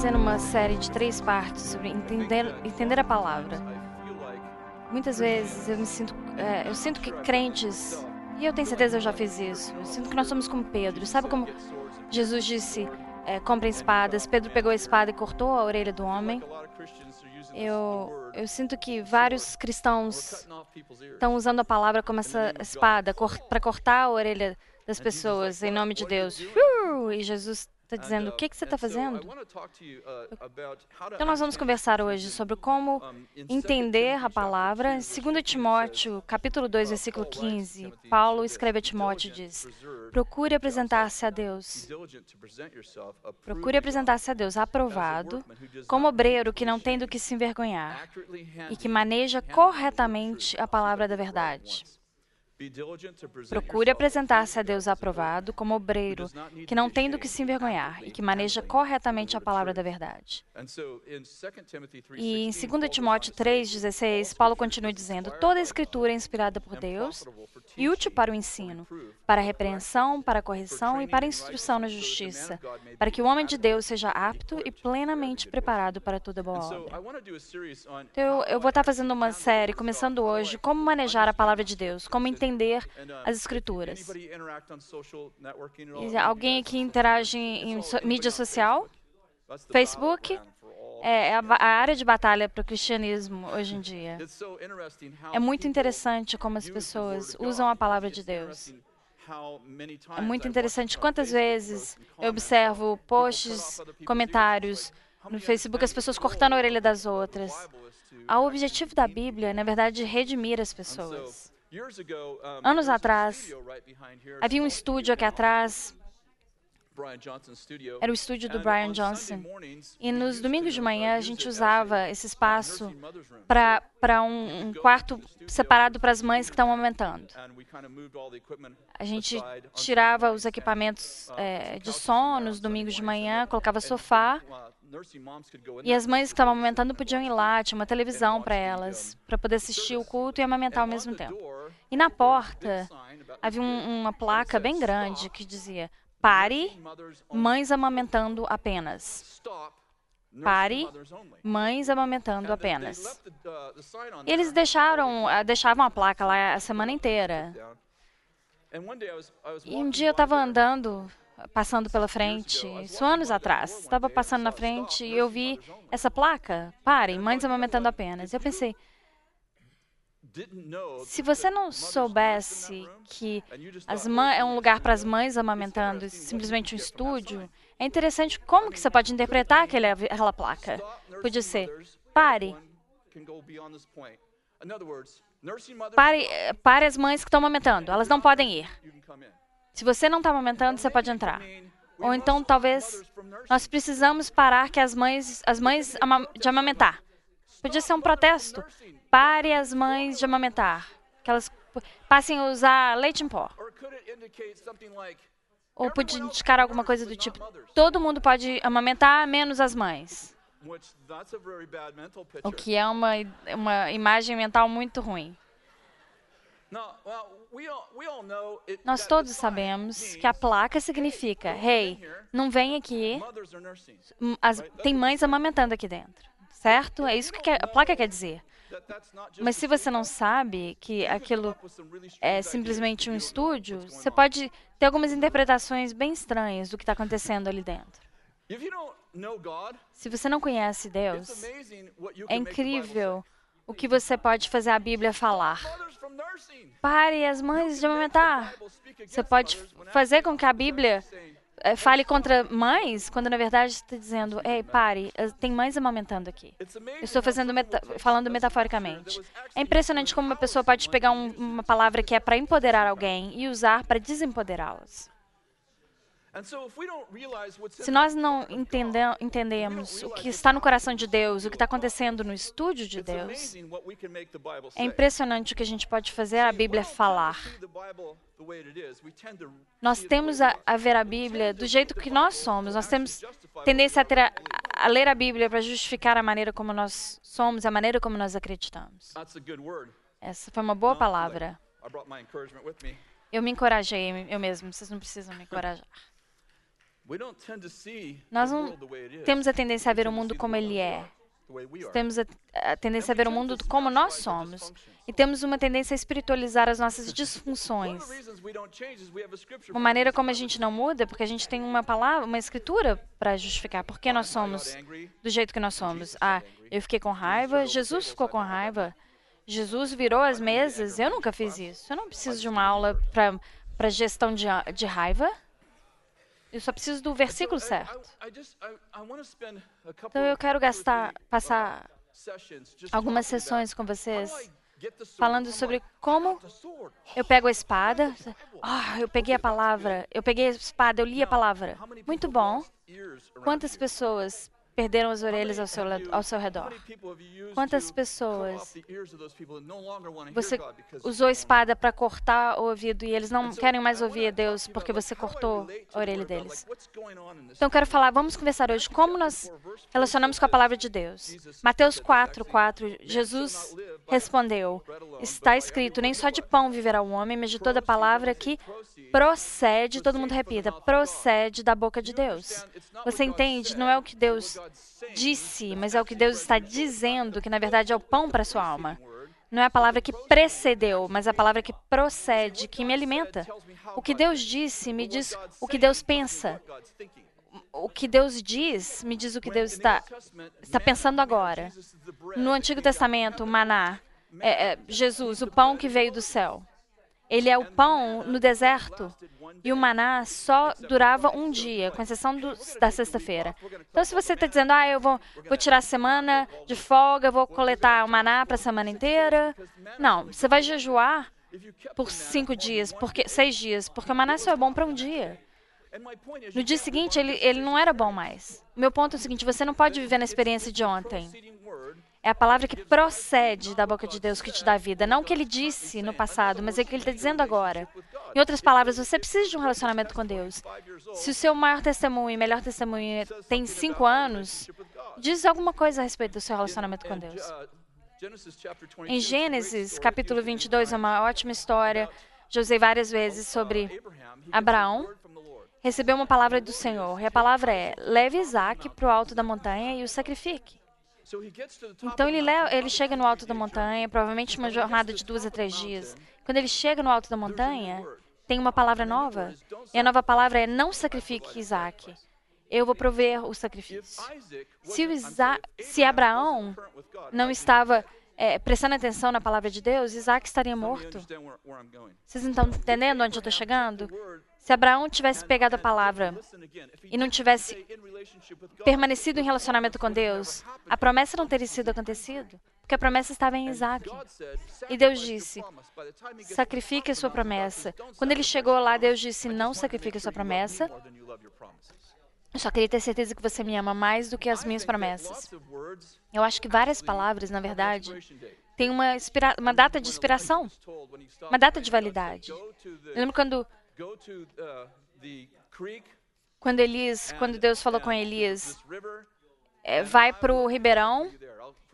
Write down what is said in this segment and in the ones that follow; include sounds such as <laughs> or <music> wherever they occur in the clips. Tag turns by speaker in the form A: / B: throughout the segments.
A: fazendo uma série de três partes sobre entender, entender a palavra. Muitas vezes eu me sinto, é, eu sinto que crentes, e eu tenho certeza eu já fiz isso, eu sinto que nós somos como Pedro. Sabe como Jesus disse, é, comprem espadas, Pedro pegou a espada e cortou a orelha do homem? Eu, eu sinto que vários cristãos estão usando a palavra como essa espada para cortar a orelha das pessoas em nome de Deus. E Jesus está dizendo: o que, que você está fazendo? Então, nós vamos conversar hoje sobre como entender a palavra. Em 2 Timóteo, capítulo 2, versículo 15, Paulo escreve a Timóteo e diz: Procure apresentar-se a Deus. Procure apresentar-se a Deus aprovado, como obreiro que não tem do que se envergonhar e que maneja corretamente a palavra da verdade. Procure apresentar-se a Deus aprovado como obreiro, que não tem do que se envergonhar e que maneja corretamente a palavra da verdade. E em 2 Timóteo 3,16, Paulo continua dizendo: Toda a escritura é inspirada por Deus e útil para o ensino, para a repreensão, para a correção e para a instrução na justiça, para que o homem de Deus seja apto e plenamente preparado para toda boa obra. Então, eu, vou estar fazendo uma série, começando hoje, como manejar a palavra de Deus, como entender entender as escrituras. Alguém aqui interage em so mídia social? Facebook? É, é a, a área de batalha para o cristianismo hoje em dia. É muito interessante como as pessoas usam a palavra de Deus. É muito interessante quantas vezes eu observo posts, comentários no Facebook, as pessoas cortando a orelha das outras. O objetivo da Bíblia, na verdade, é redimir as pessoas. Anos atrás, havia um estúdio aqui atrás. Era o estúdio do Brian Johnson. E nos domingos de manhã a gente usava esse espaço para um, um, quarto separado para as mães que estão amamentando. A gente tirava os equipamentos é, de som nos domingos de manhã, colocava sofá e as mães que estavam amamentando podiam ir lá, tinha uma televisão para elas, para poder assistir o culto e amamentar ao mesmo tempo. E na porta havia um, uma placa bem grande que dizia: Pare, mães amamentando apenas. Pare, mães amamentando apenas. E eles deixaram, ah, deixavam a placa lá a semana inteira. E um dia eu estava andando passando pela frente, isso anos atrás. Estava passando na frente e eu vi essa placa, parem, mães amamentando apenas. Eu pensei, se você não soubesse que as é um lugar para as mães amamentando, simplesmente um estúdio, é interessante como que você pode interpretar aquele, aquela placa. Podia ser, pare. Pare, pare as mães que estão amamentando, elas não podem ir. Se você não está amamentando, você pode entrar. Ou então, talvez, nós precisamos parar que as mães, as mães de amamentar. Podia ser um protesto. Pare as mães de amamentar. Que elas passem a usar leite em pó. Ou podia indicar alguma coisa do tipo: todo mundo pode amamentar, menos as mães. O que é uma, uma imagem mental muito ruim. Nós todos sabemos que a placa significa: hey, não vem aqui, as, tem mães amamentando aqui dentro, certo? É isso que a placa quer dizer. Mas se você não sabe que aquilo é simplesmente um estúdio, você pode ter algumas interpretações bem estranhas do que está acontecendo ali dentro. Se você não conhece Deus, é incrível o que você pode fazer a Bíblia falar. Pare as mães de amamentar. Você pode fazer com que a Bíblia eh, fale contra mães, quando na verdade está dizendo, ei, pare, tem mães amamentando aqui. Eu estou fazendo meta falando metaforicamente. É impressionante como uma pessoa pode pegar um, uma palavra que é para empoderar alguém e usar para desempoderá-las. Se nós não entendemos o que está no coração de Deus, o que está acontecendo no estúdio de Deus, é impressionante o que a gente pode fazer a Bíblia falar. Nós temos a, a ver a Bíblia do jeito que nós somos. Nós temos tendência a, a, a ler a Bíblia para justificar a maneira como nós somos, a maneira como nós acreditamos. Essa foi uma boa palavra. Eu me encorajei eu mesmo, vocês não precisam me encorajar. Nós não temos a tendência a ver o mundo como ele é. Temos a, a tendência a ver o mundo como nós somos. E temos uma tendência a espiritualizar as nossas disfunções. Uma maneira como a gente não muda, porque a gente tem uma palavra, uma escritura para justificar por que nós somos do jeito que nós somos. Ah, eu fiquei com raiva, Jesus ficou com raiva. Jesus virou as mesas, eu nunca fiz isso. Eu não preciso de uma aula para gestão de, de raiva. Eu só preciso do versículo certo. Então eu quero gastar, passar algumas sessões com vocês falando sobre como eu pego a espada. Ah, oh, eu peguei a palavra. Eu peguei a espada, eu li a palavra. Muito bom. Quantas pessoas perderam as orelhas ao seu, ao seu redor? Quantas pessoas você usou a espada para cortar o ouvido e eles não querem mais ouvir a Deus porque você cortou a orelha deles? Então, quero falar, vamos conversar hoje como nós relacionamos com a palavra de Deus. Mateus 4, 4, Jesus respondeu: Está escrito, nem só de pão viverá o homem, mas de toda palavra que procede, todo mundo repita, procede da boca de Deus. Você entende? Não é o que Deus disse, mas é o que Deus está dizendo, que na verdade é o pão para sua alma. Não é a palavra que precedeu, mas a palavra que procede, que me alimenta. O que Deus disse me diz o que Deus pensa. O que Deus diz me diz o que Deus está, está pensando agora. No Antigo Testamento, maná, é, é, Jesus, o pão que veio do céu. Ele é o pão no deserto e o maná só durava um dia, com exceção do, da sexta-feira. Então, se você está dizendo, ah, eu vou, vou tirar a semana de folga, vou coletar o maná para a semana inteira. Não, você vai jejuar por cinco dias, porque seis dias, porque o maná só é bom para um dia. No dia seguinte, ele, ele não era bom mais. Meu ponto é o seguinte: você não pode viver na experiência de ontem. É a palavra que procede da boca de Deus que te dá vida. Não o que ele disse no passado, mas é o que ele está dizendo agora. Em outras palavras, você precisa de um relacionamento com Deus. Se o seu maior testemunho e melhor testemunho tem cinco anos, diz alguma coisa a respeito do seu relacionamento com Deus. Em Gênesis, capítulo 22, é uma ótima história. Já usei várias vezes sobre Abraão. Recebeu uma palavra do Senhor. E a palavra é: leve Isaac para o alto da montanha e o sacrifique. Então ele, leva, ele chega no alto da montanha, provavelmente uma jornada de duas a três dias. Quando ele chega no alto da montanha, tem uma palavra nova. E a nova palavra é: não sacrifique Isaac. Eu vou prover o sacrifício. Se, o Isaac, se Abraão não estava é, prestando atenção na palavra de Deus, Isaac estaria morto. Vocês estão entendendo onde eu estou chegando? Se Abraão tivesse pegado a palavra e não tivesse permanecido em relacionamento com Deus, a promessa não teria sido acontecido, porque a promessa estava em Isaac. E Deus disse: sacrifique a sua promessa. Quando ele chegou lá, Deus disse: não sacrifique a sua promessa. Eu só queria ter certeza que você me ama mais do que as minhas promessas. Eu acho que várias palavras, na verdade, têm uma, uma data de expiração, uma data de validade. Eu lembro quando quando Elias, quando Deus falou com Elias, é, vai para o ribeirão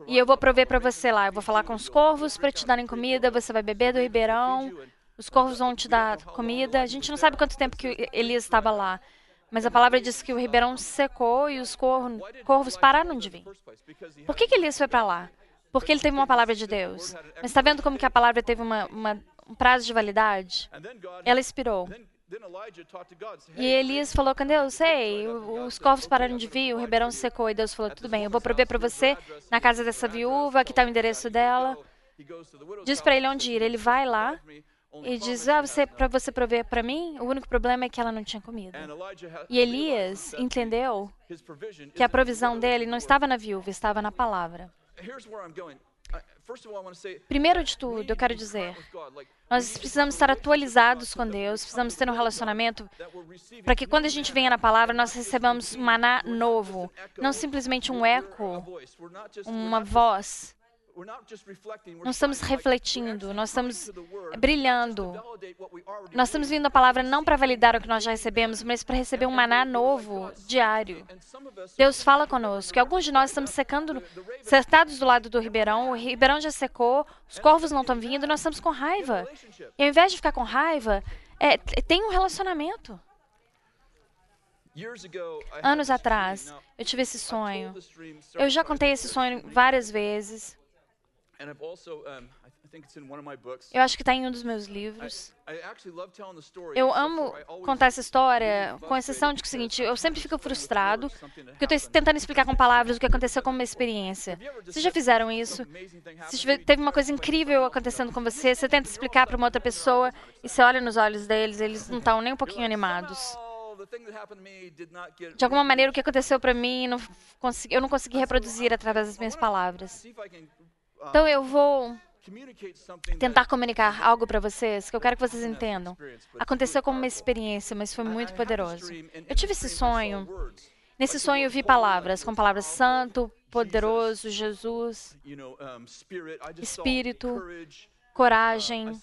A: e eu vou prover para você lá. Eu vou falar com os corvos para te darem comida. Você vai beber do ribeirão. Os corvos vão te dar comida. A gente não sabe quanto tempo que Elias estava lá. Mas a palavra diz que o ribeirão secou e os corvos pararam de vir. Por que, que Elias foi para lá? Porque ele teve uma palavra de Deus. Mas está vendo como que a palavra teve uma, uma um prazo de validade, ela expirou. E Elias falou com Deus: Ei, os corvos pararam de vir, o ribeirão secou. E Deus falou: Tudo bem, eu vou prover para você na casa dessa viúva, aqui está o endereço dela. Diz para ele onde ir. Ele vai lá e diz: ah, você, para você prover para mim, o único problema é que ela não tinha comida. E Elias entendeu que a provisão dele não estava na viúva, estava na palavra. Primeiro de tudo, eu quero dizer, nós precisamos estar atualizados com Deus, precisamos ter um relacionamento para que quando a gente venha na palavra, nós recebamos maná novo, não simplesmente um eco, uma voz. Não estamos refletindo, nós estamos brilhando. Nós estamos vindo a palavra não para validar o que nós já recebemos, mas para receber um maná novo, diário. Deus fala conosco. E alguns de nós estamos secando, sentados do lado do ribeirão, o ribeirão já secou, os corvos não estão vindo, nós estamos com raiva. E ao invés de ficar com raiva, é, tem um relacionamento. Anos atrás, eu tive esse sonho. Eu já contei esse sonho várias vezes. Eu acho que está em um dos meus livros. Eu amo contar essa história, com exceção de que é o seguinte, eu sempre fico frustrado, porque eu estou tentando explicar com palavras o que aconteceu com uma experiência. Vocês já fizeram isso? Se teve uma coisa incrível acontecendo com você, você tenta explicar para uma outra pessoa e você olha nos olhos deles, eles não estão nem um pouquinho animados. De alguma maneira, o que aconteceu para mim, não consegui, eu não consegui reproduzir através das minhas palavras. Então, eu vou tentar comunicar algo para vocês que eu quero que vocês entendam. Aconteceu como uma experiência, mas foi muito poderoso. Eu tive esse sonho. Nesse sonho eu vi palavras, com palavras santo, poderoso, Jesus, Espírito, coragem.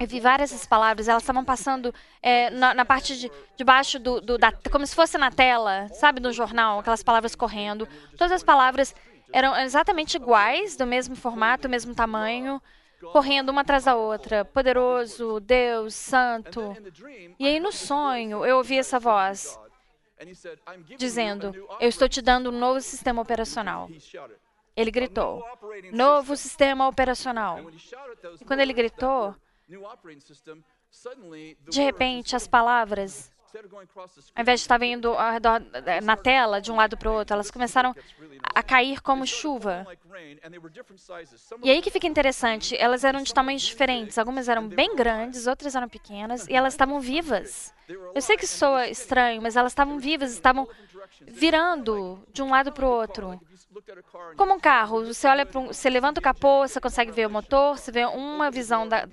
A: Eu vi várias essas palavras, elas estavam passando é, na, na, parte de, de baixo do, do, da, como se fosse na tela, sabe, no jornal, aquelas palavras correndo. Todas as palavras eram exatamente iguais, do mesmo formato, mesmo tamanho, correndo uma atrás da outra. Poderoso, Deus, Santo. E aí no sonho eu ouvi essa voz dizendo: Eu estou te dando um novo sistema operacional. Ele gritou: Novo sistema operacional. E quando ele gritou, de repente as palavras ao invés de estar vindo redor, eh, na tela de um lado para o outro, elas começaram a cair como chuva. E aí que fica interessante, elas eram de tamanhos diferentes. Algumas eram bem grandes, outras eram pequenas, <laughs> e elas estavam vivas. Eu sei que soa estranho, mas elas estavam vivas, estavam virando de um lado para o outro. Como um carro, você olha um, você levanta o capô, você consegue ver o motor, você vê uma visão da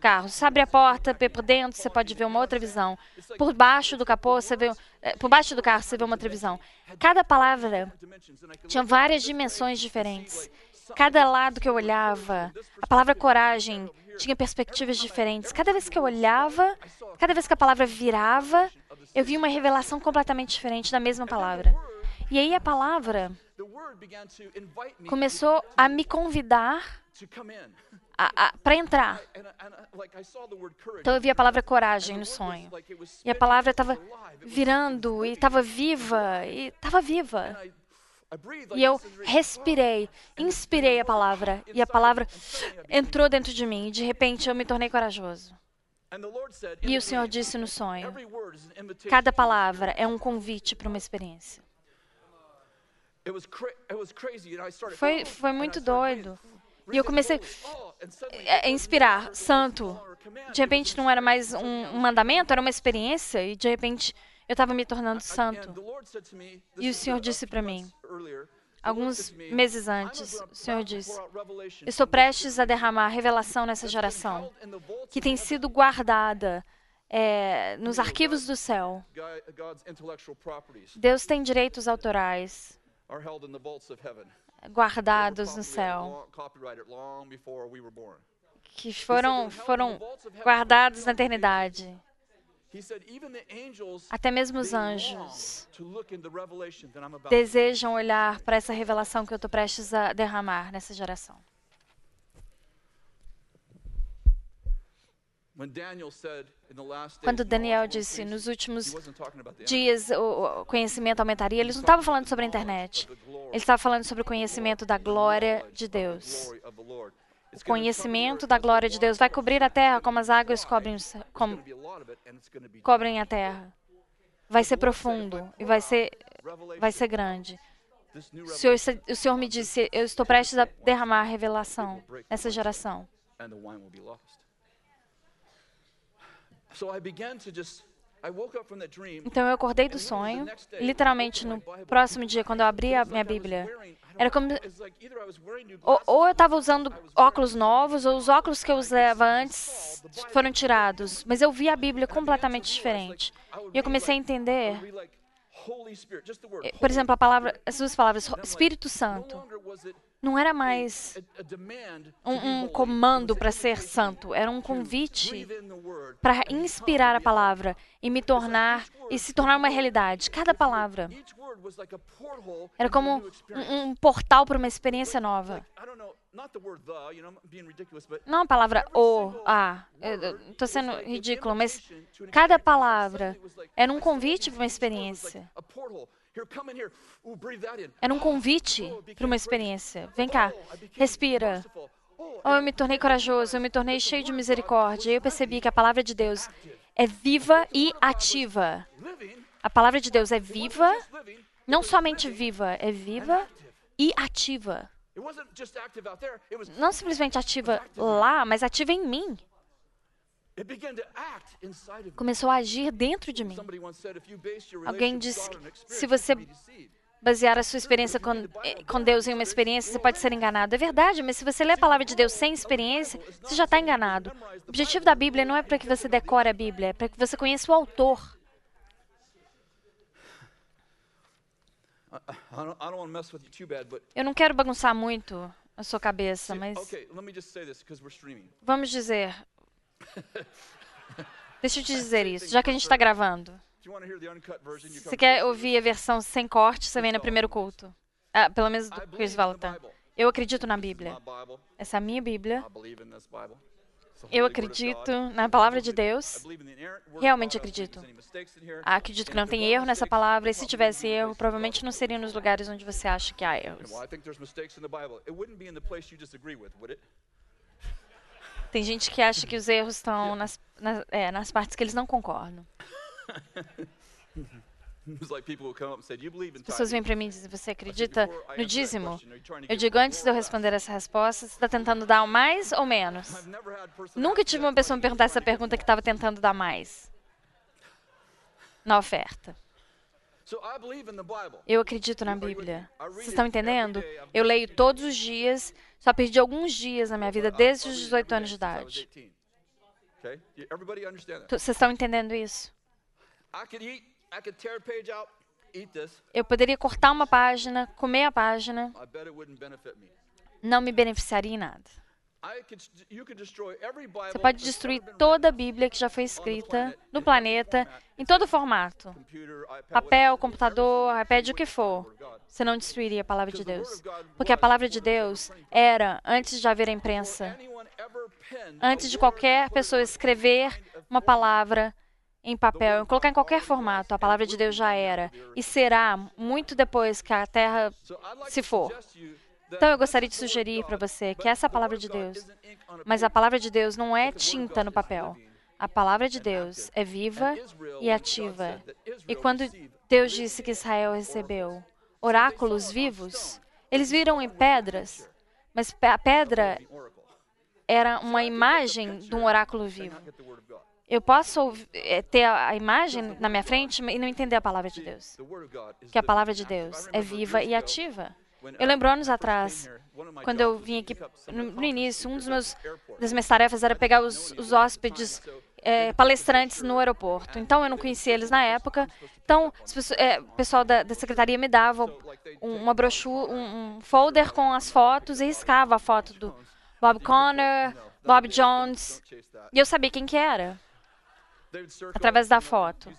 A: carro. Você abre a porta, vê por dentro, você pode ver uma outra visão. Por baixo do capô, você vê, eh, por baixo do carro, você vê uma outra visão. Cada palavra tinha várias dimensões diferentes. Cada lado que eu olhava, a palavra coragem tinha perspectivas diferentes. Cada vez que eu olhava, cada vez que a palavra virava, eu vi uma revelação completamente diferente da mesma palavra. E aí a palavra começou a me convidar para entrar. Então eu vi a palavra coragem no sonho. E a palavra estava virando e estava viva e estava viva. E eu respirei, inspirei a palavra e a palavra entrou dentro de mim. E de repente eu me tornei corajoso. E o Senhor disse no sonho: cada palavra é um convite para uma experiência. Foi, foi muito doido. E eu comecei a inspirar, santo. De repente não era mais um, mandamento, era uma experiência. E de repente eu estava me tornando santo. E o Senhor disse para mim, alguns meses antes, o Senhor disse: Estou prestes a derramar revelação nessa geração, que tem sido guardada é, nos arquivos do céu. Deus tem direitos autorais guardados no céu, que foram, foram guardados na eternidade. Até mesmo os anjos desejam olhar para essa revelação que eu estou prestes a derramar nessa geração. Quando Daniel disse nos últimos dias o conhecimento aumentaria, eles não estavam falando sobre a internet. Eles estavam falando sobre o conhecimento da glória de Deus. O conhecimento da glória de Deus vai cobrir a terra como as águas cobrem, como, cobrem a terra. Vai ser profundo e vai ser, vai ser grande. O Senhor, o Senhor me disse: Eu estou prestes a derramar a revelação nessa geração. Então eu acordei do sonho, literalmente no próximo dia, quando eu abri a minha Bíblia. Era como. Ou, ou eu estava usando óculos novos, ou os óculos que eu usava antes foram tirados. Mas eu vi a Bíblia completamente diferente. E eu comecei a entender. Por exemplo, a palavra, as duas palavras, Espírito Santo não era mais um, um comando para ser santo, era um convite para inspirar a palavra e me tornar e se tornar uma realidade. Cada palavra era como um, um portal para uma experiência nova. Não a palavra o, a. Estou sendo ridículo, mas cada palavra Era um convite para uma experiência. Era um convite para uma experiência. Vem cá, respira. Oh, eu me tornei corajoso, eu me tornei cheio de misericórdia. Eu percebi que a palavra de Deus é viva e ativa. A palavra de Deus é viva, não somente viva, é viva e ativa. Não simplesmente ativa lá, mas ativa em mim. Começou a agir dentro de mim. Alguém disse que se você basear a sua experiência com, eh, com, Deus em uma experiência, você pode ser enganado. É verdade, mas se você lê a palavra de Deus sem experiência, você já está enganado. O objetivo da Bíblia não é para que você decore a Bíblia, é para que você conheça o autor. Eu não quero bagunçar muito a sua cabeça, mas. Vamos dizer. <laughs> Deixa eu te dizer isso, já que a gente está gravando. Você quer ouvir a versão sem corte, você vem no primeiro culto. Ah, pelo menos do Chris Valentine. Eu acredito na Bíblia. Essa é a minha Bíblia. Eu acredito na palavra de Deus. Realmente acredito. Ah, acredito que não tem erro nessa palavra. E se tivesse erro, provavelmente não seria nos lugares onde você acha que há erros. Tem gente que acha que os erros estão nas, nas, é, nas partes que eles não concordam. <laughs> As pessoas vêm para mim e dizem: Você acredita no dízimo? Eu digo: Antes de eu responder essa resposta, você está tentando dar mais ou menos? Nunca tive uma pessoa me perguntar essa pergunta que estava tentando dar mais na oferta. Eu acredito na Bíblia. Vocês estão entendendo? Eu leio todos os dias, só perdi alguns dias na minha vida desde os 18 anos de idade. Vocês estão entendendo isso? Eu poderia cortar uma página, comer a página. Não me beneficiaria em nada. Você pode destruir toda a Bíblia que já foi escrita no planeta, em todo formato. Papel, computador, iPad, o que for. Você não destruiria a palavra de Deus. Porque a palavra de Deus era, antes de haver a imprensa, antes de qualquer pessoa escrever uma palavra em papel, colocar em qualquer formato, a palavra de Deus já era. e será muito depois que a terra se for. Então eu gostaria de sugerir para você que essa é a palavra de Deus, mas a palavra de Deus não é tinta no papel. A palavra de Deus é viva e ativa. E quando Deus disse que Israel recebeu oráculos vivos, eles viram em pedras, mas a pedra era uma imagem de um oráculo vivo. Eu posso eh, ter a imagem na minha frente e não entender a palavra de Deus. Que a palavra de Deus é viva e ativa. Eu lembro anos atrás, quando eu vim aqui no, início, um dos meus das minhas tarefas era pegar os, os hóspedes é, palestrantes no aeroporto. Então eu não conhecia eles na época. Então é, o pessoal da, da, secretaria me dava uma brochura, um, um folder com as fotos e riscava a foto do Bob Connor, Bob Jones. E eu sabia quem que era através da foto.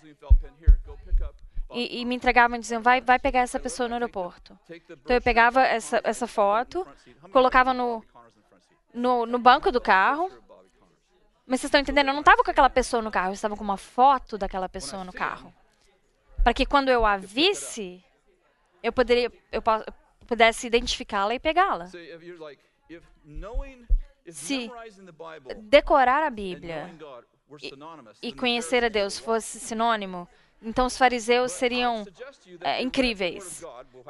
A: E, e, me entregavam e diziam, vai, vai pegar essa pessoa no aeroporto. Então eu pegava essa, essa foto, colocava no, no, no banco do carro. Mas vocês estão entendendo? Eu não estava com aquela pessoa no carro, eu estava com uma foto daquela pessoa no carro. Para que quando eu a visse, eu, poderia, eu pudesse identificá-la e pegá-la. Se decorar a Bíblia e, e conhecer a Deus fosse sinônimo, então os fariseus seriam é, incríveis.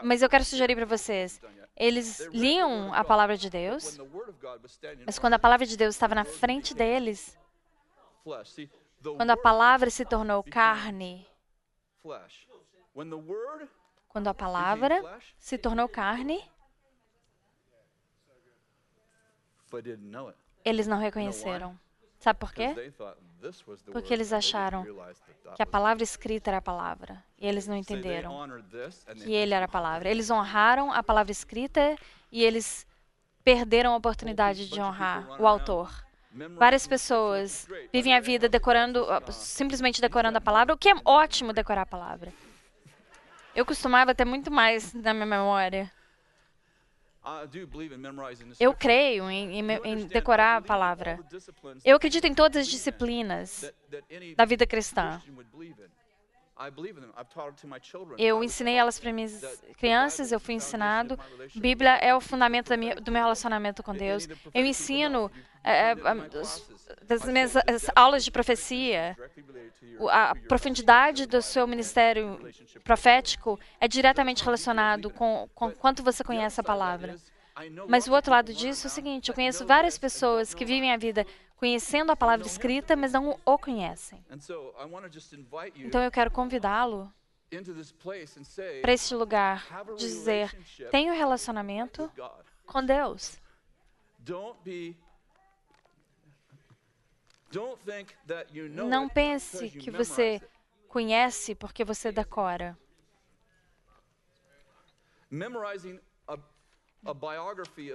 A: Mas eu quero sugerir para vocês: eles liam a palavra de Deus, mas quando a palavra de Deus estava na frente deles, quando a palavra se tornou carne, quando a palavra se tornou carne, eles não reconheceram. Sabe por quê? Porque eles acharam que a palavra escrita era a palavra. E eles não entenderam que ele era a palavra. Eles honraram a palavra escrita e eles perderam a oportunidade de honrar o autor. Várias pessoas vivem a vida decorando, simplesmente decorando a palavra, o que é ótimo decorar a palavra. Eu costumava ter muito mais na minha memória eu creio em, em, em, decorar a palavra. Eu acredito em todas as disciplinas da vida cristã. Eu ensinei elas para minhas crianças, eu fui ensinado. Bíblia é o fundamento minha, do meu relacionamento com Deus. Eu ensino é, é, das minhas aulas de profecia. A profundidade do seu ministério profético é diretamente relacionado com, com quanto você conhece a palavra. Mas o outro lado disso é o seguinte: eu conheço várias pessoas que vivem a vida conhecendo a palavra escrita, mas não o conhecem. Então eu quero convidá-lo para este lugar, dizer: tenha um relacionamento com Deus. Não pense que você conhece porque você decora.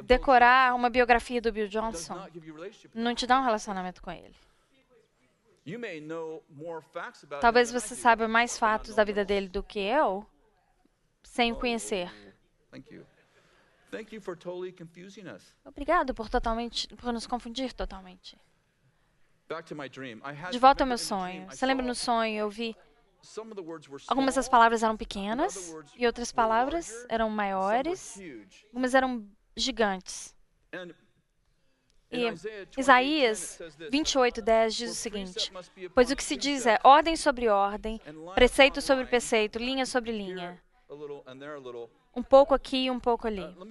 A: Decorar uma biografia do Bill Johnson não te dá um relacionamento com ele. Talvez você saiba mais fatos da vida dele do que eu, sem o conhecer. Obrigado por totalmente por nos confundir totalmente. De volta ao meu sonho. Você lembra no sonho? Eu vi Algumas das palavras eram pequenas e outras palavras eram maiores, algumas eram gigantes. E Isaías 28, 10 diz o seguinte: Pois o que se diz é ordem sobre ordem, preceito sobre preceito, linha sobre linha um pouco aqui e um pouco ali. Uh,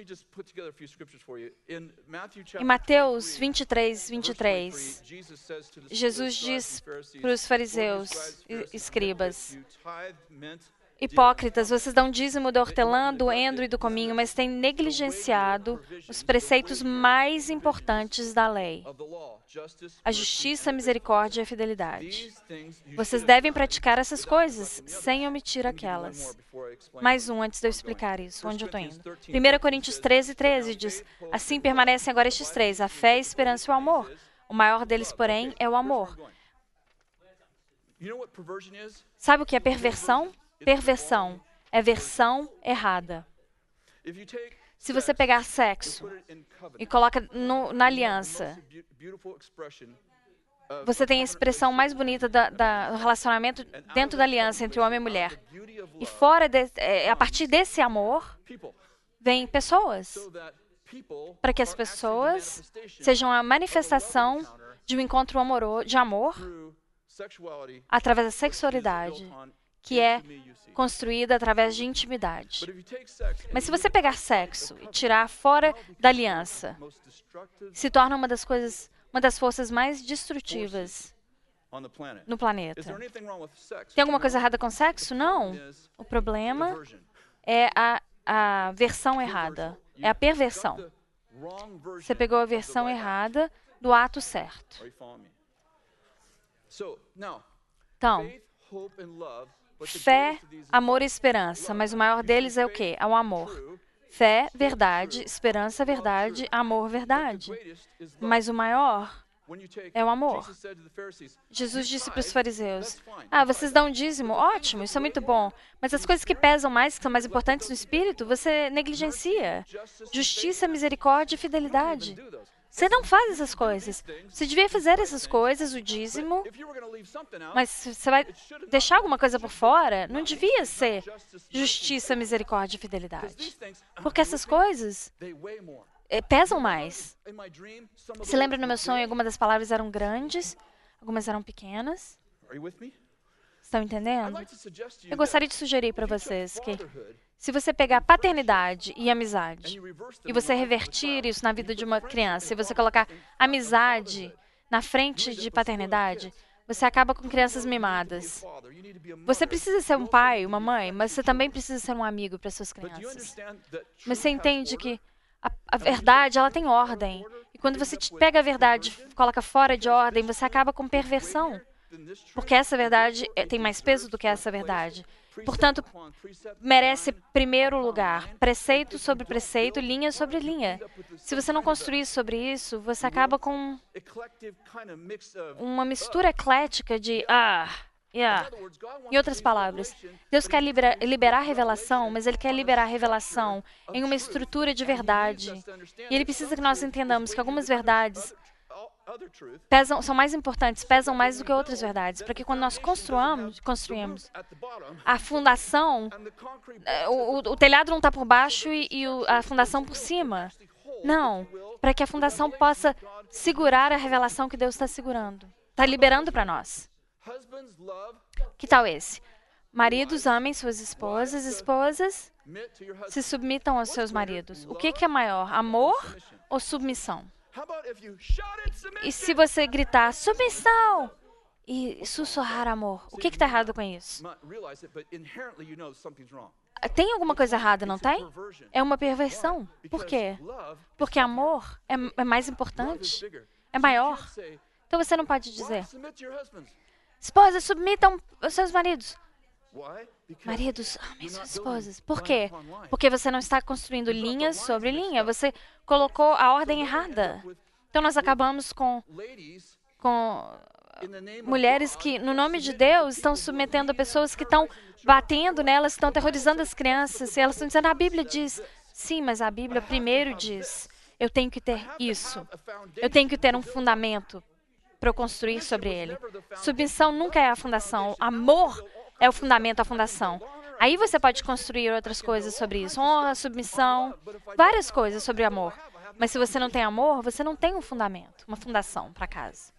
A: em Mateus 23, 23, Jesus diz para os fariseus e escribas: Hipócritas, vocês dão dízimo do hortelã, do endro e do cominho, mas têm negligenciado os preceitos mais importantes da lei: a justiça, a misericórdia e a fidelidade. Vocês devem praticar essas coisas sem omitir aquelas. Mais um antes de eu explicar isso, onde eu estou indo. 1 Coríntios 13, 13 diz: Assim permanecem agora estes três: a fé, a esperança e o amor. O maior deles, porém, é o amor. Sabe o que é perversão? Perversão é versão errada. Se você pegar sexo e coloca no, na aliança, você tem a expressão mais bonita da, da, do relacionamento dentro da aliança entre homem e mulher. E fora, de, é, a partir desse amor, vem pessoas. Para que as pessoas sejam a manifestação de um encontro amoroso, de amor através da sexualidade que é construída através de intimidade. Mas se você pegar sexo e tirar fora da aliança, se torna uma das coisas, uma das forças mais destrutivas no planeta. Tem alguma coisa errada com sexo? Não. O problema é a, a versão errada, é a perversão. Você pegou a versão errada do ato certo. Então, Fé, amor e esperança, mas o maior deles é o quê? É o amor. Fé, verdade, esperança, verdade, amor, verdade. Mas o maior é o amor. Jesus disse para os fariseus: Ah, vocês dão um dízimo? Ótimo, isso é muito bom. Mas as coisas que pesam mais, que são mais importantes no espírito, você negligencia. Justiça, misericórdia e fidelidade. Você não faz essas coisas. Você devia fazer essas coisas, o dízimo, mas você vai deixar alguma coisa por fora? Não devia ser justiça, misericórdia e fidelidade. Porque essas coisas é, pesam mais. Se lembra no meu sonho, algumas das palavras eram grandes, algumas eram pequenas. Estão entendendo? Eu gostaria de sugerir para vocês que se você pegar paternidade e amizade e você revertir isso na vida de uma criança, se você colocar amizade na frente de paternidade, você acaba com crianças mimadas. Você precisa ser um pai, uma mãe, mas você também precisa ser um amigo para suas crianças. Mas você entende que a, a verdade ela tem ordem. E quando você pega a verdade e coloca fora de ordem, você acaba com perversão. Porque essa verdade é, tem mais peso do que essa verdade. Portanto, merece primeiro lugar, preceito sobre preceito, linha sobre linha. Se você não construir sobre isso, você acaba com uma mistura eclética de ah, Yeah. Em outras palavras, Deus quer liberar, liberar revelação, mas Ele quer liberar revelação em uma estrutura de verdade. E Ele precisa que nós entendamos que algumas verdades pesam, são mais importantes, pesam mais do que outras verdades. Porque quando nós construamos, construímos a fundação, eh, o, o, o telhado não está por baixo e, e o, a fundação por cima. Não, para que a fundação possa segurar a revelação que Deus está segurando, está liberando para nós. Que tal esse? Maridos amem suas esposas, esposas se submetam aos seus maridos. O que, que é maior, amor ou submissão? E se você gritar submissão e sussurrar amor, o que está errado com isso? Tem alguma coisa errada, não tem? É uma perversão. Por quê? Porque amor é, é mais importante, é maior. Então você não pode dizer: esposas, submetam aos seus maridos. Maridos, amem suas esposas. Por quê? Porque você não está construindo linhas sobre linha. Você colocou a ordem errada. Então nós acabamos com, com mulheres que, no nome de Deus, estão submetendo a pessoas que estão batendo nelas, estão aterrorizando as crianças. E elas estão dizendo, a Bíblia diz. Sim, mas a Bíblia primeiro diz, eu tenho que ter isso. Eu tenho que ter um fundamento para eu construir sobre ele. Submissão nunca é a fundação. Amor é o fundamento, a fundação. Aí você pode construir outras coisas sobre isso. Honra, submissão, várias coisas sobre amor. Mas se você não tem amor, você não tem um fundamento, uma fundação para casa.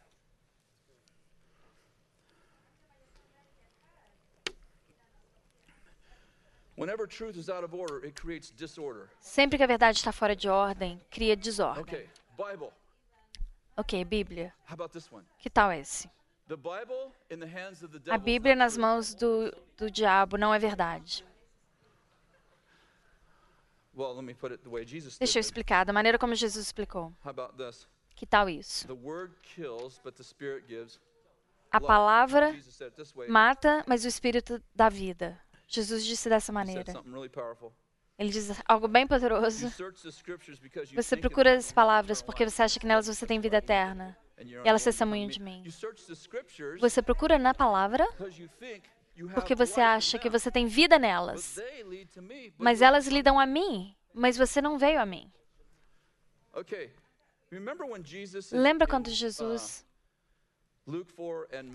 A: Sempre que a verdade está fora de ordem, cria desordem. Ok, Bíblia. Que tal esse? A Bíblia nas mãos do, do diabo não é verdade. Deixa eu explicar da maneira como Jesus explicou. Que tal isso? A palavra mata, mas o Espírito dá vida. Jesus disse dessa maneira. Ele diz algo bem poderoso. Você procura as palavras porque você acha que nelas você tem vida eterna. E elas testemunham de mim. Você procura na palavra porque você acha que você tem vida nelas. Mas elas lidam a mim, mas você não veio a mim. Lembra quando Jesus,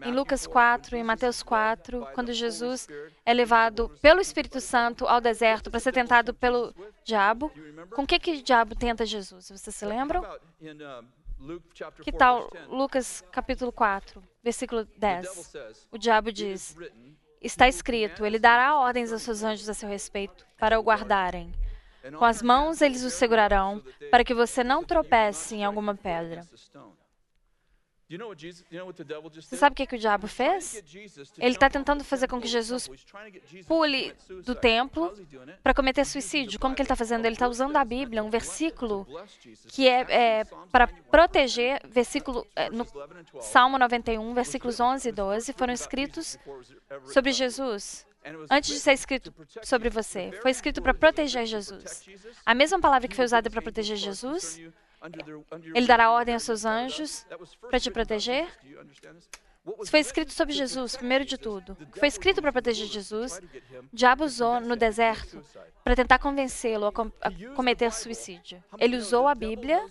A: em Lucas 4 e Mateus 4, quando Jesus é levado pelo Espírito Santo ao deserto para ser tentado pelo diabo? Com o que, que o diabo tenta Jesus? Vocês se lembram? Que tal Lucas capítulo 4, versículo 10? O diabo diz: Está escrito, ele dará ordens aos seus anjos a seu respeito, para o guardarem. Com as mãos eles o segurarão, para que você não tropece em alguma pedra. Você sabe o que, que o diabo fez? Ele está tentando fazer com que Jesus pule do templo para cometer suicídio. Como que ele está fazendo? Ele está usando a Bíblia, um versículo que é, é para proteger, versículo é, no Salmo 91, versículos 11 e 12, foram escritos sobre Jesus. Antes de ser escrito sobre você. Foi escrito para proteger Jesus. A mesma palavra que foi usada para proteger Jesus ele dará ordem aos seus anjos para te proteger. Isso foi escrito sobre Jesus, primeiro de tudo. Foi escrito para proteger Jesus. O diabo usou no deserto para tentar convencê-lo a, com a cometer suicídio. Ele usou a Bíblia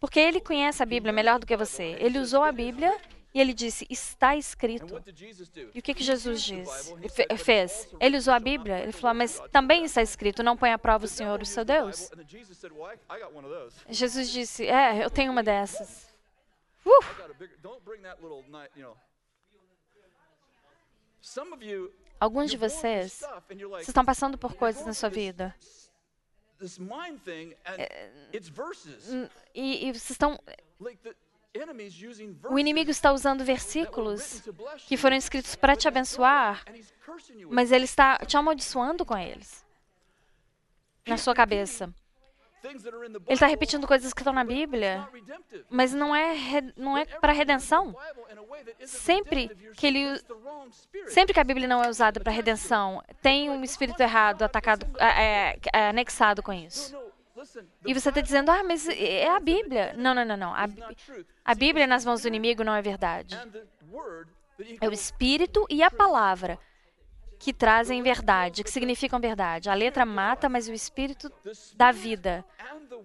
A: porque ele conhece a Bíblia melhor do que você. Ele usou a Bíblia e ele disse: Está escrito. E o que, que Jesus diz? fez? Ele usou a Bíblia. Ele falou: Mas também está escrito: Não põe à prova o Senhor, o seu Deus. Jesus disse: É, eu tenho uma dessas. Uh! Alguns de vocês, vocês estão passando por coisas na sua vida. É, e, e vocês estão o inimigo está usando versículos que foram escritos para te abençoar, mas ele está te amaldiçoando com eles na sua cabeça. Ele está repetindo coisas que estão na Bíblia, mas não é, não é para redenção. Sempre que, ele, sempre que a Bíblia não é usada para redenção, tem um espírito errado atacado, é, é, anexado com isso. E você está dizendo, ah, mas é a Bíblia. Não, não, não, não. A, a Bíblia nas mãos do inimigo não é verdade. É o Espírito e a palavra que trazem verdade, que significam verdade. A letra mata, mas o Espírito dá vida.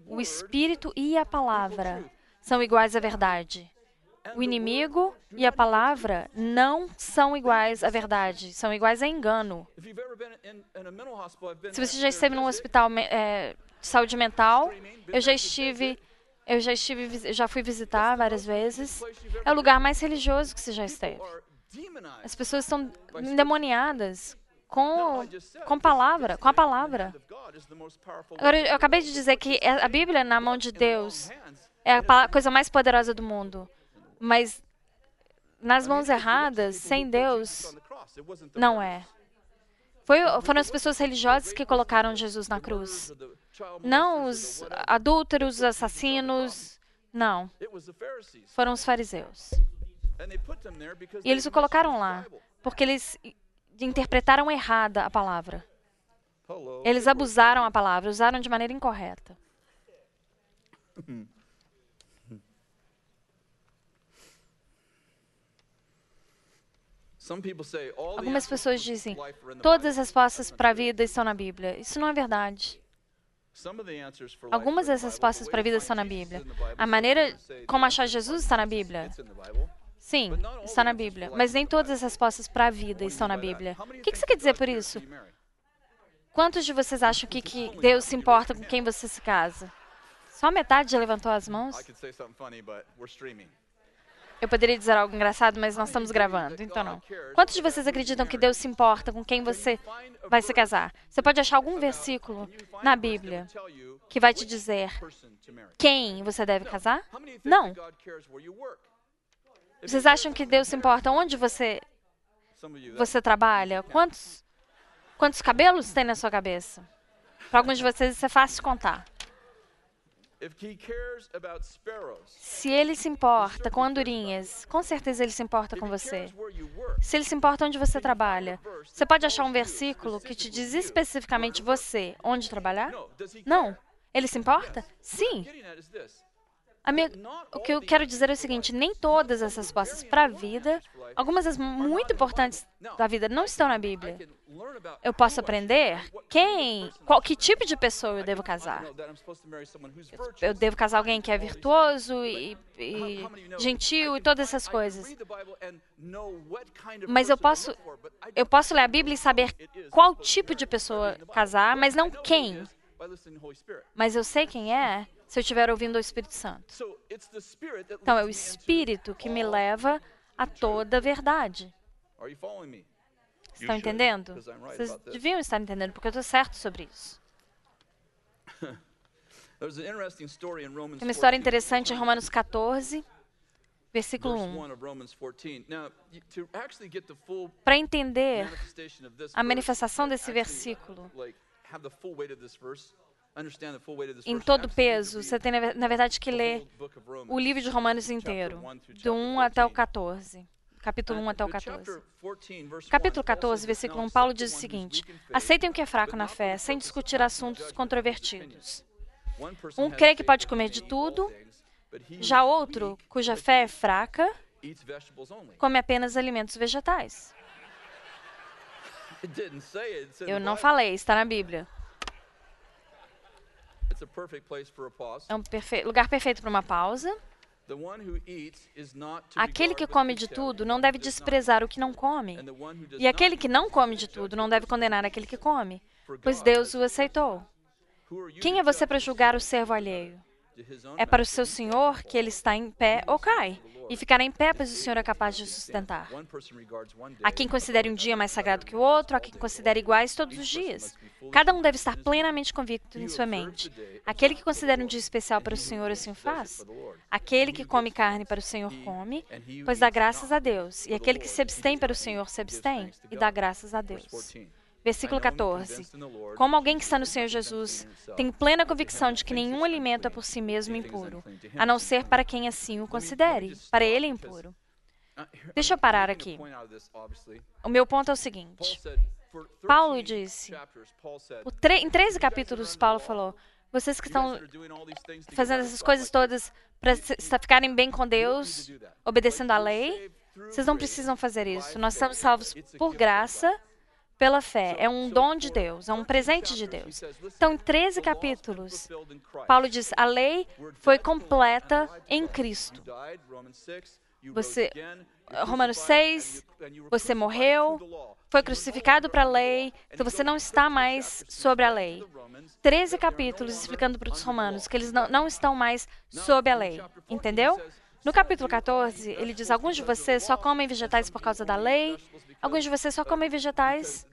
A: O Espírito e a palavra são iguais à verdade. O inimigo e a palavra não são iguais à verdade, são iguais a engano. Se você já esteve num hospital é, de saúde mental, eu já estive, eu já estive, já fui visitar várias vezes. É o lugar mais religioso que você já esteve. As pessoas estão endemoniadas com com palavra, com a palavra. Agora eu acabei de dizer que é a Bíblia na mão de Deus é a coisa mais poderosa do mundo. Mas nas mãos erradas, sem Deus, não é. Foi, foram as pessoas religiosas que colocaram Jesus na cruz. Não os adúlteros, assassinos. Não. Foram os fariseus. E eles o colocaram lá porque eles interpretaram errada a palavra. Eles abusaram a palavra, usaram de maneira incorreta. Algumas pessoas dizem, todas as respostas para a vida estão na Bíblia. Isso não é verdade. Algumas das respostas para a vida estão na Bíblia. A maneira como achar Jesus está na Bíblia. Sim, está na Bíblia. Mas nem todas as respostas para a vida estão na Bíblia. O que você quer dizer por isso? Quantos de vocês acham que, que Deus se importa com quem você se casa? Só metade já levantou as mãos? Eu poderia dizer algo engraçado, mas nós estamos gravando, então não. Quantos de vocês acreditam que Deus se importa com quem você vai se casar? Você pode achar algum versículo na Bíblia que vai te dizer quem você deve casar? Não. Vocês acham que Deus se importa onde você você trabalha? Quantos quantos cabelos tem na sua cabeça? Para alguns de vocês isso é fácil contar. Se ele se importa com andorinhas, com certeza ele se importa com você. Se ele se importa onde você trabalha, você pode achar um versículo que te diz especificamente você onde trabalhar? Não. Ele se importa? Sim. Minha, o que eu quero dizer é o seguinte: nem todas as respostas para a vida, algumas das muito importantes da vida, não estão na Bíblia. Eu posso aprender quem, qual, que tipo de pessoa eu devo casar. Eu devo casar alguém que é virtuoso e, e gentil e todas essas coisas. Mas eu posso, eu posso ler a Bíblia e saber qual tipo de pessoa casar, mas não quem. Mas eu sei quem é se eu estiver ouvindo o Espírito Santo. Então, é o Espírito que me leva a toda a verdade. Estão entendendo? Vocês deviam estar entendendo, porque eu estou certo sobre isso. <laughs> Tem uma história interessante em Romanos 14, versículo 1. Para entender a manifestação desse versículo, em todo peso, você tem, na verdade, que ler o livro de Romanos inteiro, do 1 até o 14. Capítulo 1 até o 14. Capítulo 14, versículo 1, Paulo diz o seguinte: Aceitem o que é fraco na fé, sem discutir assuntos controvertidos. Um crê que pode comer de tudo, já outro, cuja fé é fraca, come apenas alimentos vegetais. <laughs> Eu não falei, está na Bíblia. É um perfe lugar perfeito para uma pausa. Aquele que come de tudo não deve desprezar o que não come. E aquele que não come de tudo não deve condenar aquele que come, pois Deus o aceitou. Quem é você para julgar o servo alheio? É para o seu senhor que ele está em pé ou cai e ficará em pé, pois o Senhor é capaz de sustentar. Há quem considere um dia mais sagrado que o outro, há quem considere iguais todos os dias. Cada um deve estar plenamente convicto em sua mente. Aquele que considera um dia especial para o Senhor, assim o faz. Aquele que come carne para o Senhor, come, pois dá graças a Deus. E aquele que se abstém para o Senhor, se abstém e dá graças a Deus. Versículo 14. Como alguém que está no Senhor Jesus tem plena convicção de que nenhum alimento é por si mesmo impuro, a não ser para quem assim o considere. Para ele é impuro. Deixa eu parar aqui. O meu ponto é o seguinte. Paulo disse, em 13 capítulos, Paulo falou: vocês que estão fazendo essas coisas todas para ficarem bem com Deus, obedecendo à lei, vocês não precisam fazer isso. Nós estamos salvos por graça pela fé. É um dom de Deus, é um presente de Deus. Então, em 13 capítulos, Paulo diz: a lei foi completa em Cristo. Você, Romanos 6, você morreu, foi crucificado para a lei, então você não está mais sobre a lei. 13 capítulos explicando para os romanos que eles não, não estão mais sob a lei. Entendeu? No capítulo 14, ele diz: Alguns de vocês só comem vegetais por causa da lei, alguns de vocês só comem vegetais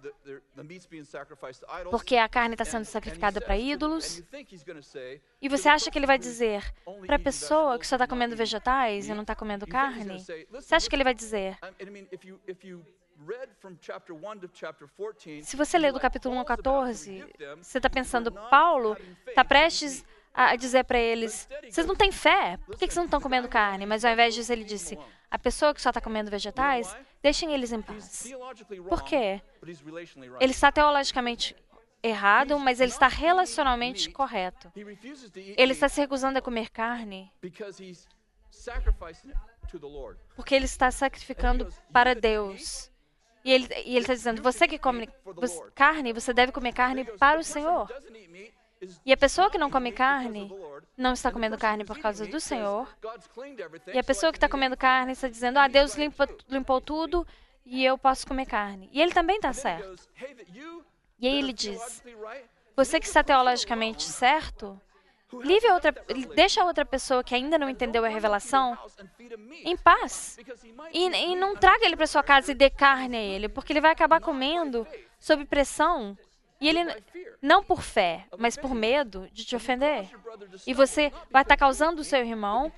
A: porque a carne está sendo sacrificada para ídolos. E você acha que ele vai dizer para a pessoa que só está comendo vegetais e não está comendo carne? Você acha que ele vai dizer? Se você ler do capítulo 1 ao 14, você está pensando, Paulo está prestes dizer para eles: vocês não têm fé, por que vocês não estão comendo carne? Mas ao invés disso, ele disse: a pessoa que só está comendo vegetais, deixem eles em paz. Por quê? Ele está teologicamente errado, mas ele está relacionalmente correto. Ele está se recusando a comer carne porque ele está sacrificando para Deus. E ele, e ele está dizendo: você que come carne, você deve comer carne para o Senhor. E a pessoa que não come carne não está comendo carne por causa do Senhor. E a pessoa que está comendo carne está dizendo: Ah, Deus limpa, limpou tudo e eu posso comer carne. E ele também está certo. E aí ele diz: Você que está teologicamente certo, livre a outra, deixa a outra pessoa que ainda não entendeu a revelação em paz. E, e não traga ele para sua casa e dê carne a ele, porque ele vai acabar comendo sob pressão e ele, não por fé, mas por medo de te ofender. E você vai estar causando o seu irmão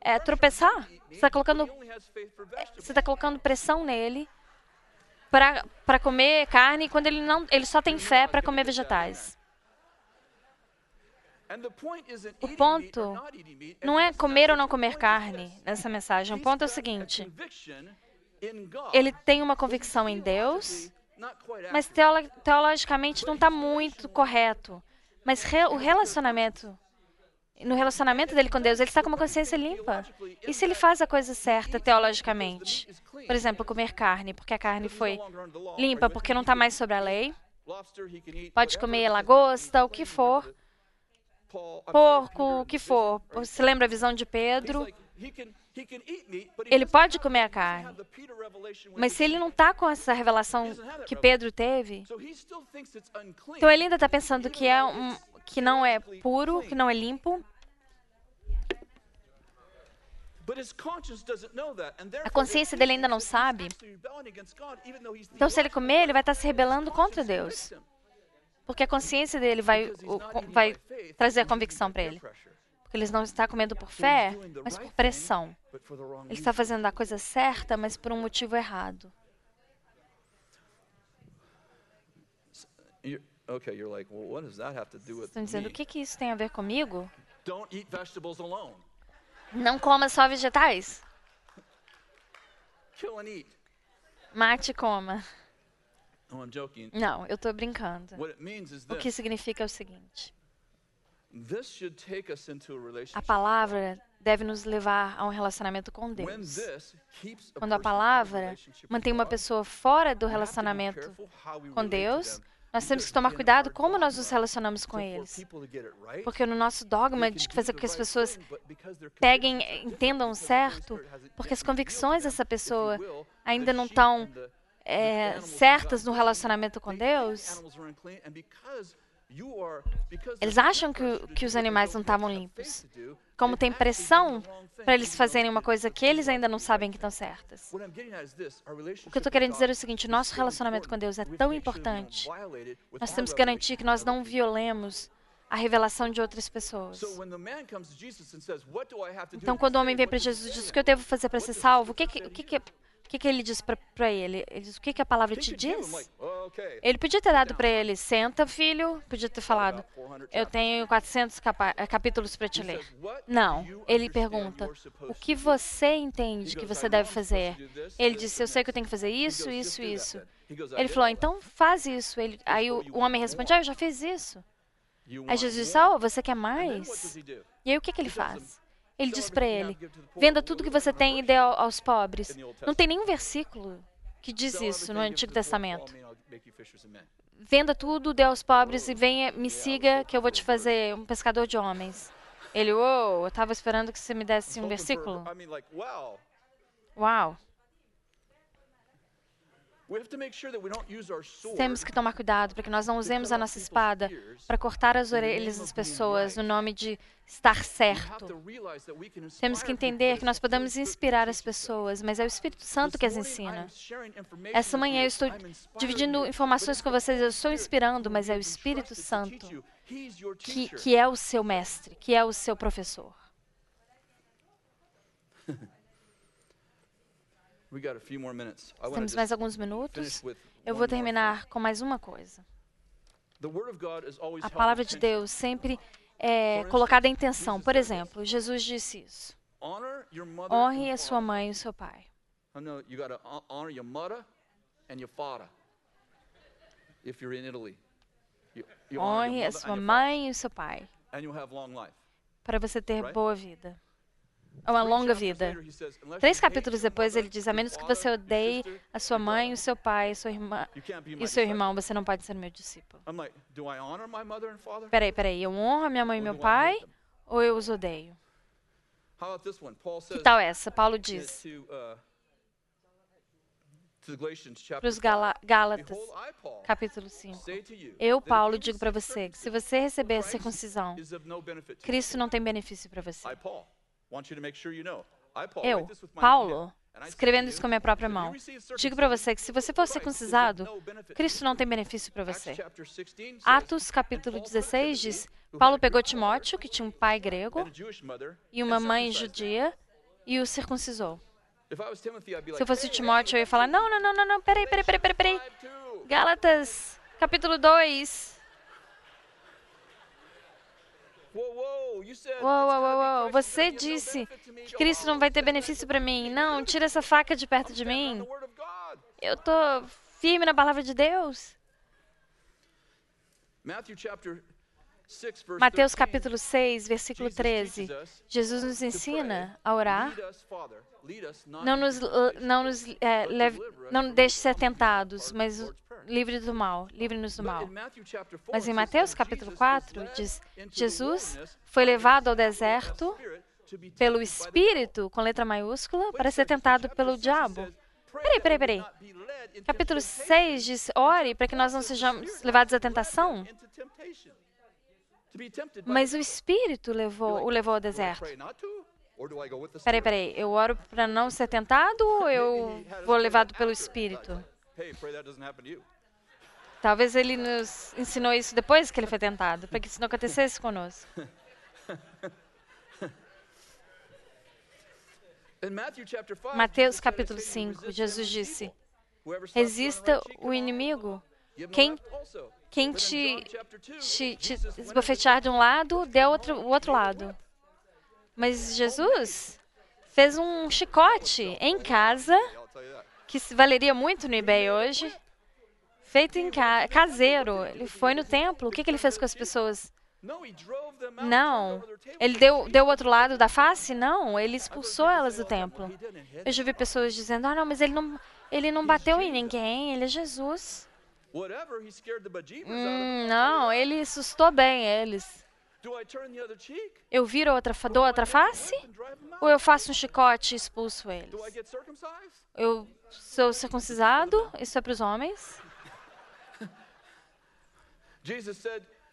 A: é, tropeçar. Você está colocando, você está colocando pressão nele para comer carne quando ele, não, ele só tem fé para comer vegetais. O ponto não é comer ou não comer carne nessa mensagem. O ponto é o seguinte: ele tem uma convicção em Deus mas teolo teologicamente não está muito correto. Mas re o relacionamento, no relacionamento dele com Deus, ele está com uma consciência limpa. E se ele faz a coisa certa teologicamente? Por exemplo, comer carne, porque a carne foi limpa, porque não está mais sobre a lei. Pode comer lagosta, o que for. Porco, o que for. Você lembra a visão de Pedro? Ele pode comer a carne, mas se ele não está com essa revelação que Pedro teve, então ele ainda está pensando que, é um, que não é puro, que não é limpo. A consciência dele ainda não sabe. Então, se ele comer, ele vai estar tá se rebelando contra Deus. Porque a consciência dele vai, vai trazer a convicção para ele. Porque eles não estão comendo por fé, mas por pressão. Ele está fazendo a coisa certa, mas por um motivo errado. Estão dizendo, o que, que isso tem a ver comigo? Não coma só vegetais. Mate e coma. Não, eu estou brincando. O que significa é o seguinte. A palavra deve nos levar a um relacionamento com Deus. Quando a palavra mantém uma pessoa fora do relacionamento com Deus, nós temos que tomar cuidado como nós nos relacionamos com eles. Porque no nosso dogma de fazer com que as pessoas peguem, entendam certo, porque as convicções dessa pessoa ainda não estão é, certas no relacionamento com Deus, eles acham que, que os animais não estavam limpos. Como tem pressão para eles fazerem uma coisa que eles ainda não sabem que estão certas. O que eu estou querendo dizer é o seguinte: nosso relacionamento com Deus é tão importante. Nós temos que garantir que nós não violemos a revelação de outras pessoas. Então, quando o homem vem para Jesus e diz o que eu devo fazer para ser salvo, o que, que, que o que, que ele diz para ele? Ele diz: O que, que a palavra te diz? Ele podia ter dado para ele: Senta, filho. Podia ter falado: Eu tenho 400 eh, capítulos para te ler. Não. Ele pergunta: O que você entende que você deve fazer? Ele disse: Eu sei que eu tenho que fazer isso, isso, isso. Ele falou: Então faz isso. Ele, aí o, o homem responde: Ah, eu já fiz isso. Aí Jesus disse: Oh, você quer mais? E aí o que, que ele faz? Ele diz para ele: Venda tudo que você tem e dê aos pobres. Não tem nenhum versículo que diz isso no Antigo Testamento. Venda tudo, dê aos pobres e venha, me siga, que eu vou te fazer um pescador de homens. Ele, uou, eu estava esperando que você me desse um versículo. Uau. Temos que tomar cuidado para que nós não usemos a nossa espada para cortar as orelhas das pessoas no nome de estar certo. Temos que entender que nós podemos inspirar as pessoas, mas é o Espírito Santo que as ensina. Essa manhã eu estou dividindo informações com vocês, eu estou inspirando, mas é o Espírito Santo que, que é o seu mestre, que é o seu professor. Temos mais alguns minutos. Eu vou terminar com mais uma coisa. A palavra de. Deus sempre é colocada em tensão. Por exemplo, Jesus disse isso. Honre a sua mãe e o seu pai.
B: Honor
A: Honre a sua mãe e o seu pai, para você ter boa vida. Uma longa vida.
B: later, he says, "Unless
A: Três capítulos depois ele diz: a menos que você odeie a sua mãe, o seu pai, sua irmã e seu
B: disciple."
A: irmão, você não pode ser meu discípulo. Peraí, peraí, eu honro a minha mãe e meu pai ou eu os odeio? Que tal essa? Paulo diz
B: uh,
A: para os
B: 5,
A: Gálatas, capítulo 5.
B: say to you,
A: Eu, Paulo, digo para você que se você receber a circuncisão. Cristo não tem benefício para você.
B: I, Paul, want you to make sure you know. I, Paul,
A: Eu,
B: write this with my own
A: Paulo, escrevendo isso com a minha própria mão, digo para você que se você for circuncisado, Cristo não tem benefício para você.
B: chapter 16 says,
A: Atos
B: "And
A: capítulo
B: Paul took Timothy,
A: 16 diz: Paulo pegou Timóteo, que tinha um pai grego e uma mãe
B: circumcised him."
A: judia, e o circuncisou. Se eu fosse
B: "Hey,
A: Timóteo, eu ia falar: não, não, não, não, não, peraí, peraí, peraí, peraí, peraí.
B: Galatians 5, 2.
A: Gálatas, capítulo 2. Uou, uou, uou, Você disse que Cristo não vai ter benefício para mim. Não, tira essa faca de perto de mim. Eu tô firme na palavra de Deus.
B: Matthew chapter 6, verse
A: Mateus
B: 13,
A: capítulo 6, versículo
B: Jesus
A: 13.
B: teaches us
A: Jesus nos ensina a orar.
B: "Lead us, Father, lead us not
A: Não nos, não nos é, leve, não
B: from
A: deixe ser
B: evil."
A: tentados, mas. Livre do mal. Livre-nos do mal.
B: in Matthew chapter 4,
A: Mas em Mateus
B: "And
A: capítulo
B: Jesus
A: 4
B: was led
A: diz: Jesus foi levado ao deserto pelo
B: tempted by the devil."
A: Espírito, com letra maiúscula, para ser tentado pelo
B: 6 it
A: diabo.
B: says, "Pray
A: Peraí, peraí, peraí. Capítulo
B: temptation."
A: 6 diz: ore para que nós não sejamos levados à tentação. Mas o. Espírito levou, o levou ao deserto. Peraí, peraí, eu oro para não ser tentado ou <laughs> eu vou levado pelo Espírito? Talvez ele nos ensinou isso depois que ele foi tentado, para que isso não acontecesse conosco. <laughs>
B: In Matthew chapter 5,
A: Mateus capítulo
B: "Satan
A: 5,
B: resist
A: Jesus disse: resista o inimigo. Quem,
B: left also."
A: quem te,
B: John chapter 2,
A: te, te esbofetear de um lado, dê outro, o outro lado. Mas Jesus fez um chicote em casa, que valeria muito no eBay hoje, feito em ca caseiro. Ele foi no templo. O que, que ele fez com as pessoas? Não. Ele deu, deu o outro lado da face? Não. Ele expulsou elas do templo. Eu já vi pessoas dizendo: ah, não, mas ele não, ele não bateu em ninguém, ele é Jesus. Hum, não, ele assustou bem eles. Eu viro outra, dou outra face? Ou eu faço um chicote e expulso eles? Eu sou circuncisado, isso é para os homens.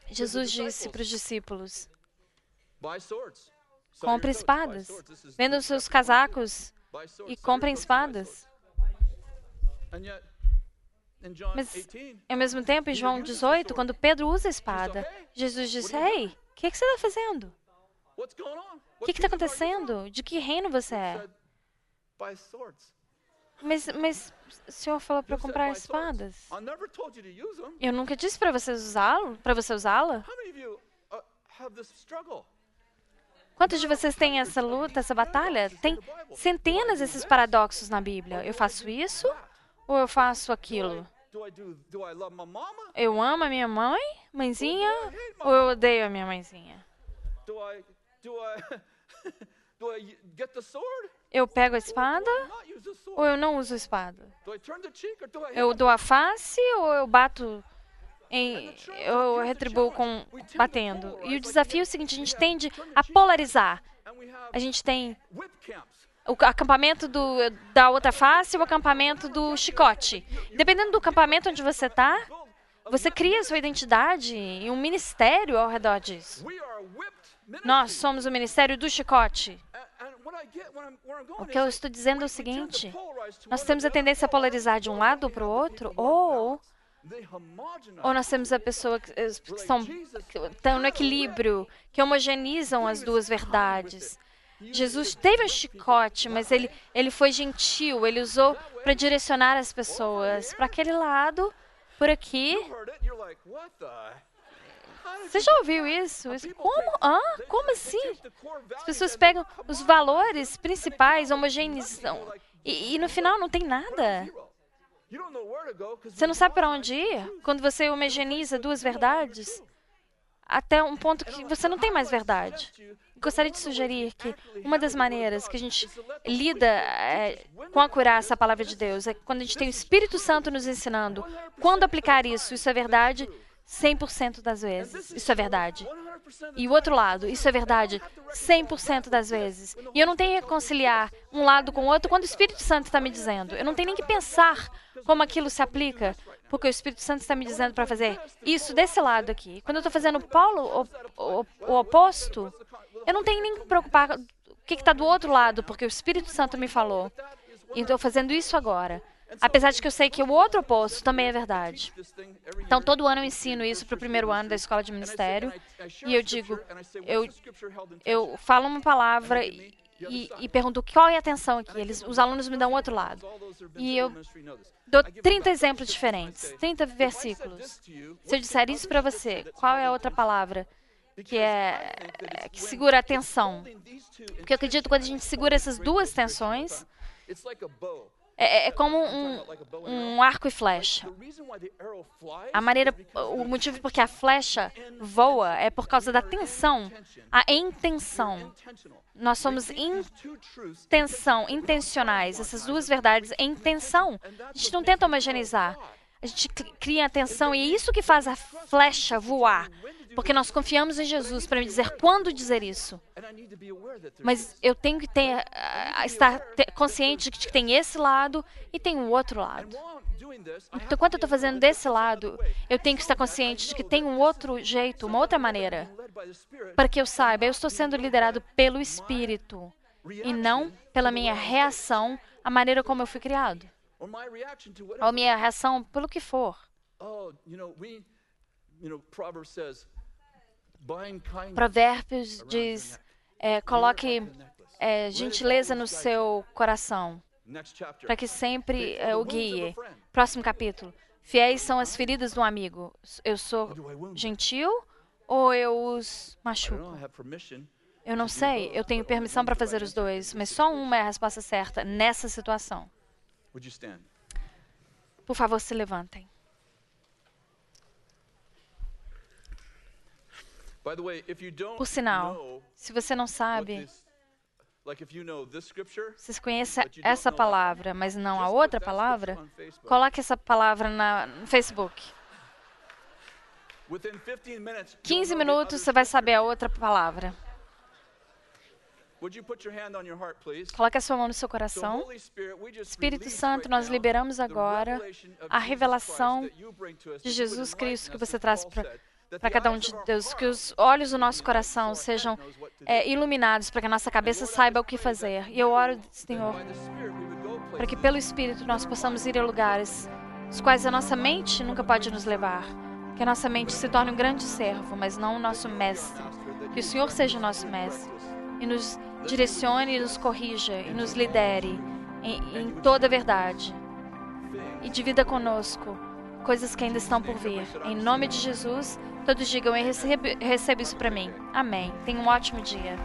B: Jesus
A: disse para os discípulos: compre espadas, vendam
B: Luke
A: seus
B: chapter 22.
A: casacos e comprem espadas. Mas,
B: 18,
A: ao mesmo tempo, em João 18, quando Pedro usa a espada, Jesus disse: Ei, o que, que você está fazendo? O que está acontecendo? De que reino você é? Mas, mas o senhor falou para comprar espadas. Eu nunca disse para você usá-lo, para você usá-la.
B: Uh?
A: Quantos de vocês têm essa luta, essa batalha? Tem centenas desses paradoxos na Bíblia. Eu faço isso ou eu faço aquilo? Eu amo a minha mãe, mãezinha, ou eu odeio a minha mãezinha? <laughs> Eu pego a espada ou eu não uso a espada? Eu dou a face ou eu bato em. Eu retribuo com batendo? E o desafio é o seguinte: a gente tende a polarizar. A gente tem o acampamento do, da outra face e o acampamento do chicote. Dependendo do acampamento onde você está, você cria sua identidade e um ministério ao redor disso. Nós somos o ministério do chicote. O que eu estou dizendo é o seguinte: nós temos a tendência a polarizar de um lado para o outro, ou, ou nós temos a pessoa que, eh, que estão, que estão no equilíbrio, que homogeneizam as duas verdades. Jesus teve um chicote, mas ele, ele foi gentil, ele usou para direcionar as pessoas para aquele lado, por aqui. Você já ouviu isso? Como?
B: they-
A: Como assim? As pessoas pegam os valores principais, homogeneizam, e, e no final não tem nada. Você não sabe para onde ir quando você homogeneiza duas verdades até um ponto que você não tem mais verdade. Gostaria de sugerir que uma das maneiras que a gente lida é, com a curar a palavra de Deus é quando a gente tem o Espírito Santo nos ensinando quando aplicar isso. Isso é verdade 100% das vezes. Isso é verdade.
B: 100%
A: E o outro lado, isso é verdade 100% das vezes. E eu não tenho que reconciliar um lado com o outro quando o Espírito Santo está me dizendo. Eu não tenho nem que pensar como aquilo se aplica, porque o Espírito Santo está me dizendo para fazer isso desse lado aqui. Quando eu estou fazendo o polo, o, o, o oposto, eu não tenho nem que me preocupar com o que está do outro lado, porque o Espírito Santo me falou. E estou fazendo isso agora. Apesar de que eu sei que o outro oposto também é verdade. Então, todo ano eu ensino isso para o primeiro ano da escola de ministério. E eu digo, eu, eu falo uma palavra e, e, pergunto qual é a atenção aqui. Eles, os alunos me dão outro lado. E eu dou 30 exemplos diferentes, 30 versículos. Se eu disser isso para você, qual é a outra palavra que é que segura a atenção? Porque eu acredito que quando a gente segura essas duas tensões, é, é como um, um arco e flecha. A maneira, o motivo por que a flecha voa é por causa da tensão, a intenção. Nós somos intenção, intencionais. Essas duas verdades é intenção. A gente não tenta homogeneizar. A gente cri- cria atenção e é isso que faz a flecha voar. Porque nós confiamos em Jesus para me dizer quando dizer isso. Mas eu tenho que ter, estar te- consciente de que tem esse lado e tem o outro lado. Então, enquanto eu estou fazendo desse lado, eu tenho que estar consciente de que tem um outro jeito, uma outra maneira. Para que eu saiba, eu estou sendo liderado pelo Espírito e não pela minha reação à maneira como eu fui criado. Ou minha reação pelo que for.
B: Oh,
A: Provérbios diz: é, coloque é, gentileza no seu coração, para que sempre é, o guie. Próximo capítulo. Fiéis são as feridas do amigo. Eu sou gentil ou eu os machuco? Eu não sei. Eu tenho permissão para fazer os dois, mas só uma é a resposta certa nessa situação.
B: Would you stand?
A: Por favor, se levantem. Por sinal,
B: know
A: se você não sabe, vocês conhecem essa palavra, mas não a outra palavra, coloque essa palavra na, no Facebook.
B: Within 15 minutes, you'll
A: 15
B: know the
A: minutos você vai saber a outra palavra. Coloque a sua mão no seu coração. Espírito Santo, nós liberamos agora a revelação de Jesus Cristo que você traz para para cada um de Deus, que os olhos do nosso coração sejam é,
B: do.
A: iluminados, para que a nossa cabeça saiba o que fazer. E eu oro, Senhor, para que pelo Espírito nós possamos ir a lugares os quais a nossa mente nunca pode nos levar. Que a nossa mente se torne um grande servo, mas não o nosso mestre. Que o Senhor seja o nosso mestre e nos direcione e nos corrija e nos lidere em, em toda a verdade. E divida conosco coisas que ainda estão por vir. Em nome de Jesus, todos digam: Eu recebo, recebo isso para mim. Amém. Tenha um ótimo dia.